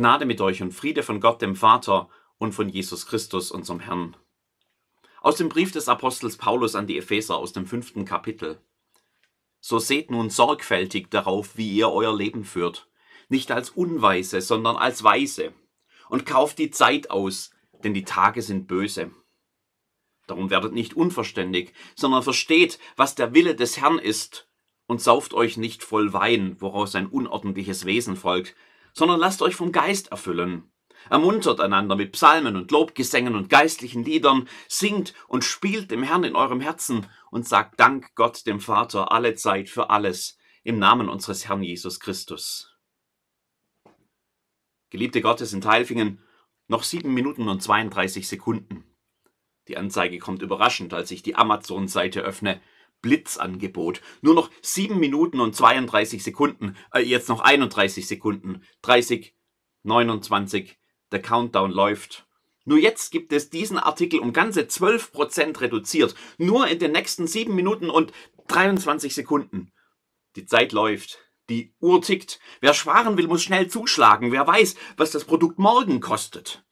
Gnade mit euch und Friede von Gott, dem Vater und von Jesus Christus, unserem Herrn. Aus dem Brief des Apostels Paulus an die Epheser aus dem fünften Kapitel. So seht nun sorgfältig darauf, wie ihr euer Leben führt, nicht als Unweise, sondern als Weise, und kauft die Zeit aus, denn die Tage sind böse. Darum werdet nicht unverständig, sondern versteht, was der Wille des Herrn ist, und sauft euch nicht voll Wein, woraus ein unordentliches Wesen folgt, sondern lasst euch vom Geist erfüllen. Ermuntert einander mit Psalmen und Lobgesängen und geistlichen Liedern, singt und spielt dem Herrn in eurem Herzen und sagt Dank Gott dem Vater alle Zeit für alles im Namen unseres Herrn Jesus Christus. Geliebte Gottes in Teilfingen, noch sieben Minuten und 32 Sekunden. Die Anzeige kommt überraschend, als ich die Amazon-Seite öffne. Blitzangebot. Nur noch 7 Minuten und 32 Sekunden. Äh, jetzt noch 31 Sekunden. 30, 29. Der Countdown läuft. Nur jetzt gibt es diesen Artikel um ganze 12% reduziert. Nur in den nächsten 7 Minuten und 23 Sekunden. Die Zeit läuft. Die Uhr tickt. Wer sparen will, muss schnell zuschlagen. Wer weiß, was das Produkt morgen kostet.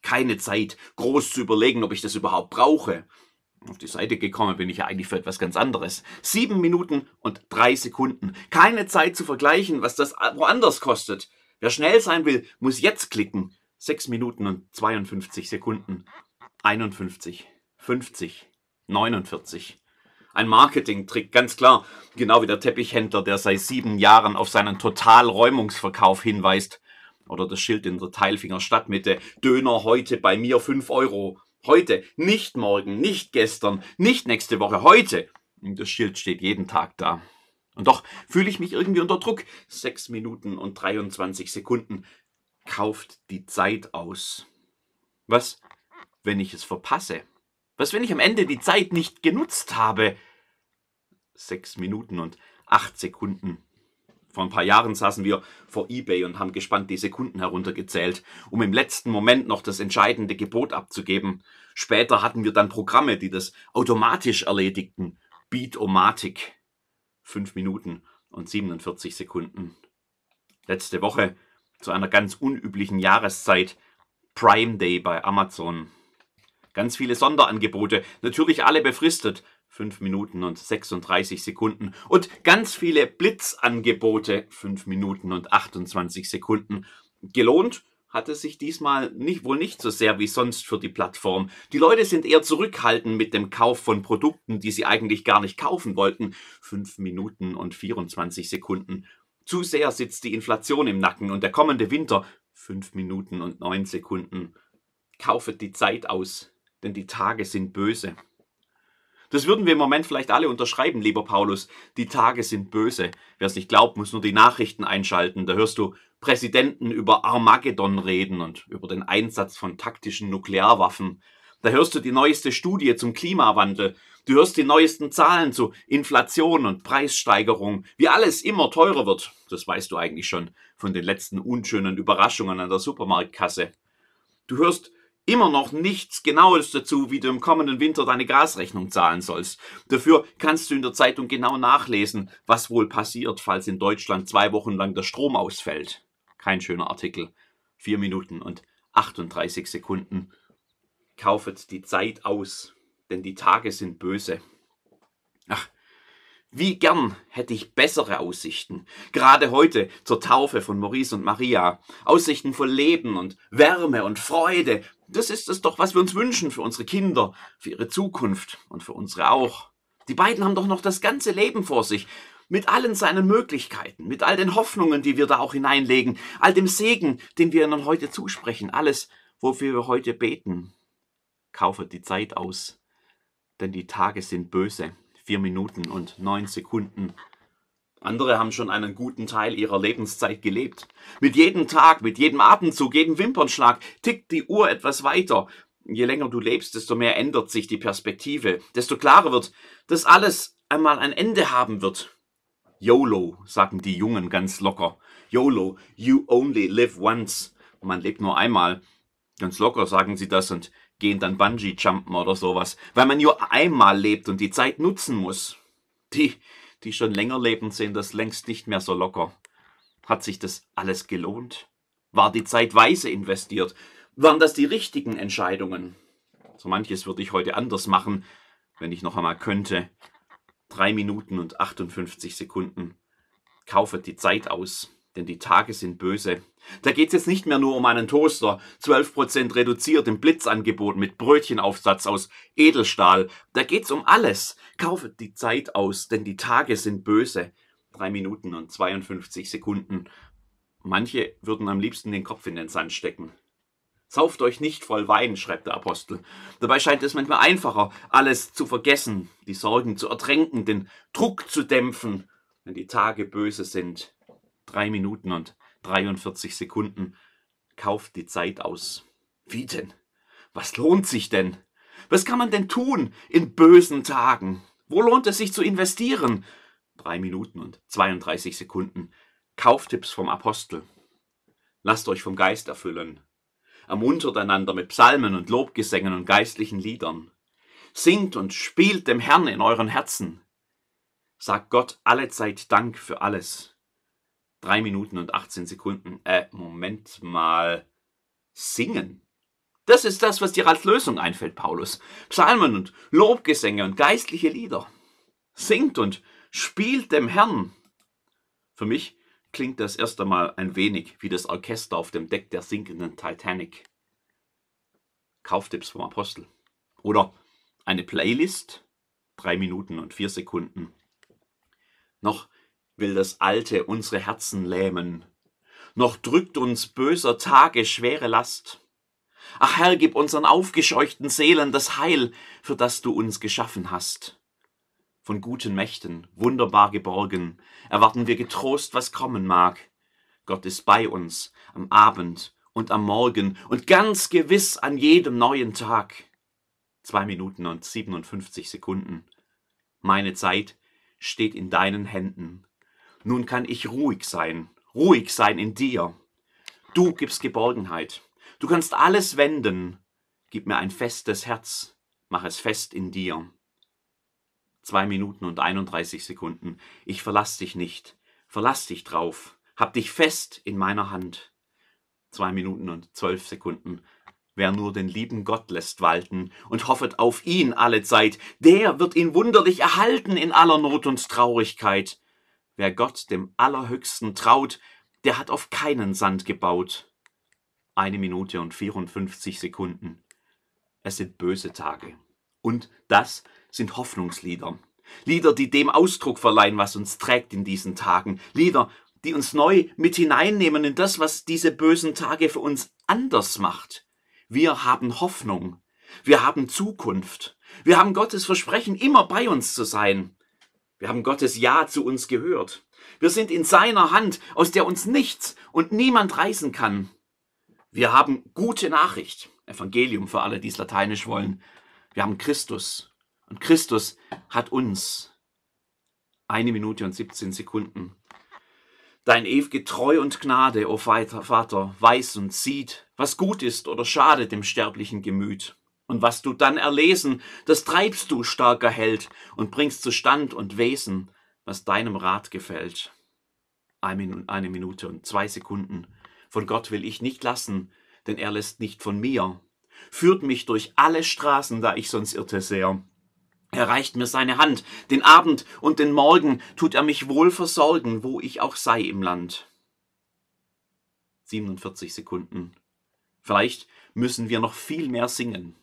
Keine Zeit, groß zu überlegen, ob ich das überhaupt brauche. Auf die Seite gekommen bin ich ja eigentlich für etwas ganz anderes. Sieben Minuten und drei Sekunden. Keine Zeit zu vergleichen, was das woanders kostet. Wer schnell sein will, muss jetzt klicken. Sechs Minuten und 52 Sekunden. 51, 50, 49. Ein Marketing-Trick, ganz klar. Genau wie der Teppichhändler, der seit sieben Jahren auf seinen Totalräumungsverkauf hinweist. Oder das Schild in der Teilfinger Stadtmitte. Döner heute bei mir fünf Euro. Heute, nicht morgen, nicht gestern, nicht nächste Woche, heute. Das Schild steht jeden Tag da. Und doch fühle ich mich irgendwie unter Druck. Sechs Minuten und 23 Sekunden. Kauft die Zeit aus. Was, wenn ich es verpasse? Was, wenn ich am Ende die Zeit nicht genutzt habe? Sechs Minuten und acht Sekunden. Vor ein paar Jahren saßen wir vor eBay und haben gespannt die Sekunden heruntergezählt, um im letzten Moment noch das entscheidende Gebot abzugeben. Später hatten wir dann Programme, die das automatisch erledigten. Beat-O-Matic. Fünf Minuten und 47 Sekunden. Letzte Woche zu einer ganz unüblichen Jahreszeit Prime Day bei Amazon. Ganz viele Sonderangebote, natürlich alle befristet, 5 Minuten und 36 Sekunden. Und ganz viele Blitzangebote, 5 Minuten und 28 Sekunden. Gelohnt hat es sich diesmal nicht, wohl nicht so sehr wie sonst für die Plattform. Die Leute sind eher zurückhaltend mit dem Kauf von Produkten, die sie eigentlich gar nicht kaufen wollten. 5 Minuten und 24 Sekunden. Zu sehr sitzt die Inflation im Nacken und der kommende Winter 5 Minuten und 9 Sekunden. Kaufet die Zeit aus, denn die Tage sind böse. Das würden wir im Moment vielleicht alle unterschreiben, lieber Paulus. Die Tage sind böse. Wer es nicht glaubt, muss nur die Nachrichten einschalten. Da hörst du Präsidenten über Armageddon reden und über den Einsatz von taktischen Nuklearwaffen. Da hörst du die neueste Studie zum Klimawandel. Du hörst die neuesten Zahlen zu Inflation und Preissteigerung, wie alles immer teurer wird. Das weißt du eigentlich schon von den letzten unschönen Überraschungen an der Supermarktkasse. Du hörst immer noch nichts Genaues dazu, wie du im kommenden Winter deine Gasrechnung zahlen sollst. Dafür kannst du in der Zeitung genau nachlesen, was wohl passiert, falls in Deutschland zwei Wochen lang der Strom ausfällt. Kein schöner Artikel. Vier Minuten und 38 Sekunden. Kaufet die Zeit aus, denn die Tage sind böse. Ach, wie gern hätte ich bessere Aussichten. Gerade heute zur Taufe von Maurice und Maria. Aussichten von Leben und Wärme und Freude. Das ist es doch, was wir uns wünschen für unsere Kinder, für ihre Zukunft und für unsere auch. Die beiden haben doch noch das ganze Leben vor sich. Mit allen seinen Möglichkeiten, mit all den Hoffnungen, die wir da auch hineinlegen, all dem Segen, den wir ihnen heute zusprechen, alles, wofür wir heute beten. Kaufet die Zeit aus, denn die Tage sind böse vier Minuten und neun Sekunden. Andere haben schon einen guten Teil ihrer Lebenszeit gelebt. Mit jedem Tag, mit jedem Atemzug, jedem Wimpernschlag tickt die Uhr etwas weiter. Je länger du lebst, desto mehr ändert sich die Perspektive, desto klarer wird, dass alles einmal ein Ende haben wird. YOLO, sagen die Jungen ganz locker. YOLO, you only live once. Man lebt nur einmal. Ganz locker sagen sie das und gehen dann Bungee-Jumpen oder sowas, weil man nur einmal lebt und die Zeit nutzen muss. Die, die schon länger leben, sehen das längst nicht mehr so locker. Hat sich das alles gelohnt? War die Zeit weise investiert? Waren das die richtigen Entscheidungen? So manches würde ich heute anders machen, wenn ich noch einmal könnte. Drei Minuten und 58 Sekunden. Kaufet die Zeit aus, denn die Tage sind böse. Da geht es jetzt nicht mehr nur um einen Toaster, 12% reduziert im Blitzangebot mit Brötchenaufsatz aus Edelstahl. Da geht's um alles. Kaufet die Zeit aus, denn die Tage sind böse. Drei Minuten und 52 Sekunden. Manche würden am liebsten den Kopf in den Sand stecken. Sauft euch nicht voll Wein, schreibt der Apostel. Dabei scheint es manchmal einfacher, alles zu vergessen, die Sorgen zu ertränken, den Druck zu dämpfen, wenn die Tage böse sind. Drei Minuten und 43 Sekunden. Kauft die Zeit aus. Wie denn? Was lohnt sich denn? Was kann man denn tun in bösen Tagen? Wo lohnt es sich zu investieren? Drei Minuten und 32 Sekunden. Kauftipps vom Apostel. Lasst euch vom Geist erfüllen ermuntert einander mit Psalmen und Lobgesängen und geistlichen Liedern. Singt und spielt dem Herrn in euren Herzen. Sagt Gott alle Zeit Dank für alles. Drei Minuten und 18 Sekunden. Äh, Moment mal. Singen. Das ist das, was dir als Lösung einfällt, Paulus. Psalmen und Lobgesänge und geistliche Lieder. Singt und spielt dem Herrn. Für mich klingt das erst einmal ein wenig wie das Orchester auf dem Deck der sinkenden Titanic. Kauftipps vom Apostel. Oder eine Playlist, drei Minuten und vier Sekunden. Noch will das Alte unsere Herzen lähmen. Noch drückt uns böser Tage schwere Last. Ach Herr, gib unseren aufgescheuchten Seelen das Heil, für das du uns geschaffen hast von guten Mächten, wunderbar geborgen, erwarten wir getrost, was kommen mag. Gott ist bei uns am Abend und am Morgen und ganz gewiss an jedem neuen Tag. Zwei Minuten und 57 Sekunden. Meine Zeit steht in deinen Händen. Nun kann ich ruhig sein, ruhig sein in dir. Du gibst Geborgenheit. Du kannst alles wenden. Gib mir ein festes Herz, mach es fest in dir. Zwei Minuten und 31 Sekunden. Ich verlass dich nicht. Verlass dich drauf. Hab dich fest in meiner Hand. Zwei Minuten und zwölf Sekunden. Wer nur den lieben Gott lässt walten und hoffet auf ihn alle Zeit, der wird ihn wunderlich erhalten in aller Not und Traurigkeit. Wer Gott dem Allerhöchsten traut, der hat auf keinen Sand gebaut. Eine Minute und 54 Sekunden. Es sind böse Tage. Und das sind Hoffnungslieder. Lieder, die dem Ausdruck verleihen, was uns trägt in diesen Tagen. Lieder, die uns neu mit hineinnehmen in das, was diese bösen Tage für uns anders macht. Wir haben Hoffnung. Wir haben Zukunft. Wir haben Gottes Versprechen, immer bei uns zu sein. Wir haben Gottes Ja zu uns gehört. Wir sind in seiner Hand, aus der uns nichts und niemand reißen kann. Wir haben gute Nachricht. Evangelium für alle, die es lateinisch wollen. Wir haben Christus. Und Christus hat uns eine Minute und 17 Sekunden. Dein ewige Treu und Gnade, o Vater, weiß und sieht, was gut ist oder schadet dem sterblichen Gemüt. Und was du dann erlesen, das treibst du, starker Held, und bringst zu Stand und Wesen, was deinem Rat gefällt. Eine Minute und zwei Sekunden. Von Gott will ich nicht lassen, denn er lässt nicht von mir. Führt mich durch alle Straßen, da ich sonst irrte sehr. Er reicht mir seine Hand, den Abend und den Morgen tut er mich wohl versorgen, wo ich auch sei im Land. 47 Sekunden. Vielleicht müssen wir noch viel mehr singen.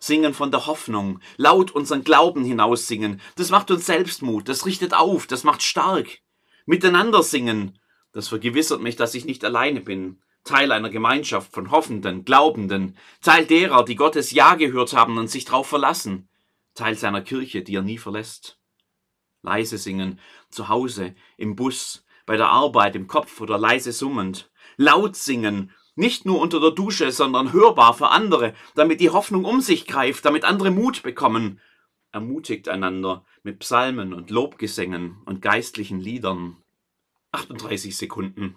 Singen von der Hoffnung, laut unseren Glauben hinaussingen. Das macht uns Selbstmut, das richtet auf, das macht stark. Miteinander singen, das vergewissert mich, dass ich nicht alleine bin. Teil einer Gemeinschaft von Hoffenden, Glaubenden, Teil derer, die Gottes Ja gehört haben und sich darauf verlassen. Teil seiner Kirche, die er nie verlässt. Leise singen, zu Hause, im Bus, bei der Arbeit, im Kopf oder leise summend. Laut singen, nicht nur unter der Dusche, sondern hörbar für andere, damit die Hoffnung um sich greift, damit andere Mut bekommen. Ermutigt einander mit Psalmen und Lobgesängen und geistlichen Liedern. 38 Sekunden.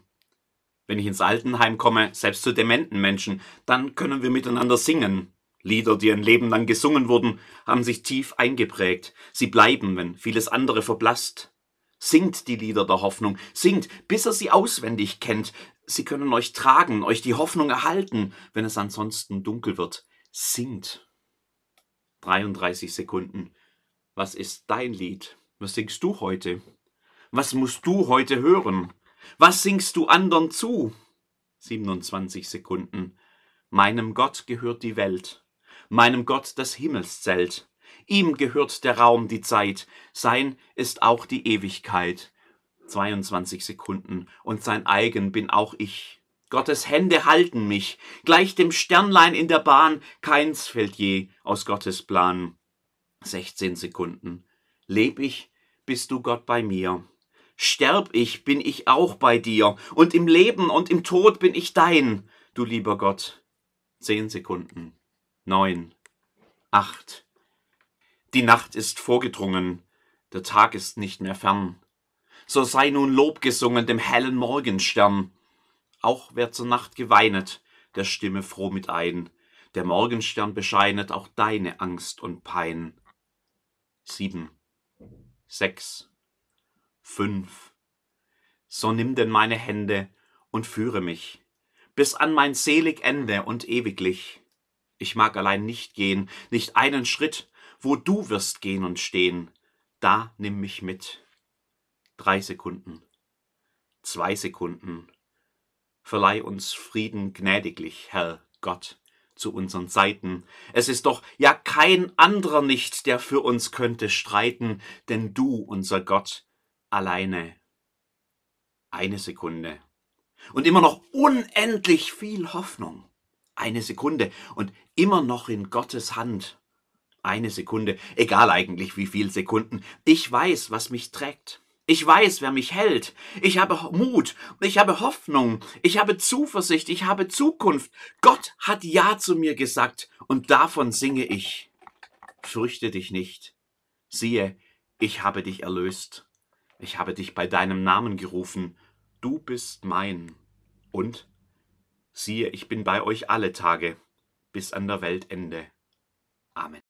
Wenn ich ins Altenheim komme, selbst zu dementen Menschen, dann können wir miteinander singen. Lieder, die ein Leben lang gesungen wurden, haben sich tief eingeprägt. Sie bleiben, wenn vieles andere verblasst. Singt die Lieder der Hoffnung, singt, bis er sie auswendig kennt. Sie können euch tragen, euch die Hoffnung erhalten, wenn es ansonsten dunkel wird. Singt. 33 Sekunden. Was ist dein Lied? Was singst du heute? Was musst du heute hören? Was singst du andern zu? 27 Sekunden. Meinem Gott gehört die Welt, meinem Gott das Himmelszelt. Ihm gehört der Raum, die Zeit, sein ist auch die Ewigkeit. 22 Sekunden. Und sein eigen bin auch ich. Gottes Hände halten mich, gleich dem Sternlein in der Bahn, keins fällt je aus Gottes Plan. 16 Sekunden. Leb ich, bist du Gott bei mir. Sterb ich, bin ich auch bei dir, und im Leben und im Tod bin ich dein, du lieber Gott. Zehn Sekunden. Neun. Acht. Die Nacht ist vorgedrungen, der Tag ist nicht mehr fern. So sei nun Lob gesungen dem hellen Morgenstern. Auch wer zur Nacht geweinet, der stimme froh mit ein. Der Morgenstern bescheinet auch deine Angst und Pein. Sieben. Sechs fünf. So nimm denn meine Hände und führe mich bis an mein selig Ende und ewiglich. Ich mag allein nicht gehen, nicht einen Schritt, wo du wirst gehen und stehen, da nimm mich mit. Drei Sekunden, zwei Sekunden. Verleih uns Frieden gnädiglich, Herr Gott, zu unseren Seiten. Es ist doch ja kein anderer nicht, der für uns könnte streiten, denn du, unser Gott, alleine. Eine Sekunde. Und immer noch unendlich viel Hoffnung. Eine Sekunde. Und immer noch in Gottes Hand. Eine Sekunde. Egal eigentlich wie viel Sekunden. Ich weiß, was mich trägt. Ich weiß, wer mich hält. Ich habe Mut. Ich habe Hoffnung. Ich habe Zuversicht. Ich habe Zukunft. Gott hat Ja zu mir gesagt. Und davon singe ich. Fürchte dich nicht. Siehe, ich habe dich erlöst. Ich habe dich bei deinem Namen gerufen, du bist mein. Und siehe, ich bin bei euch alle Tage bis an der Weltende. Amen.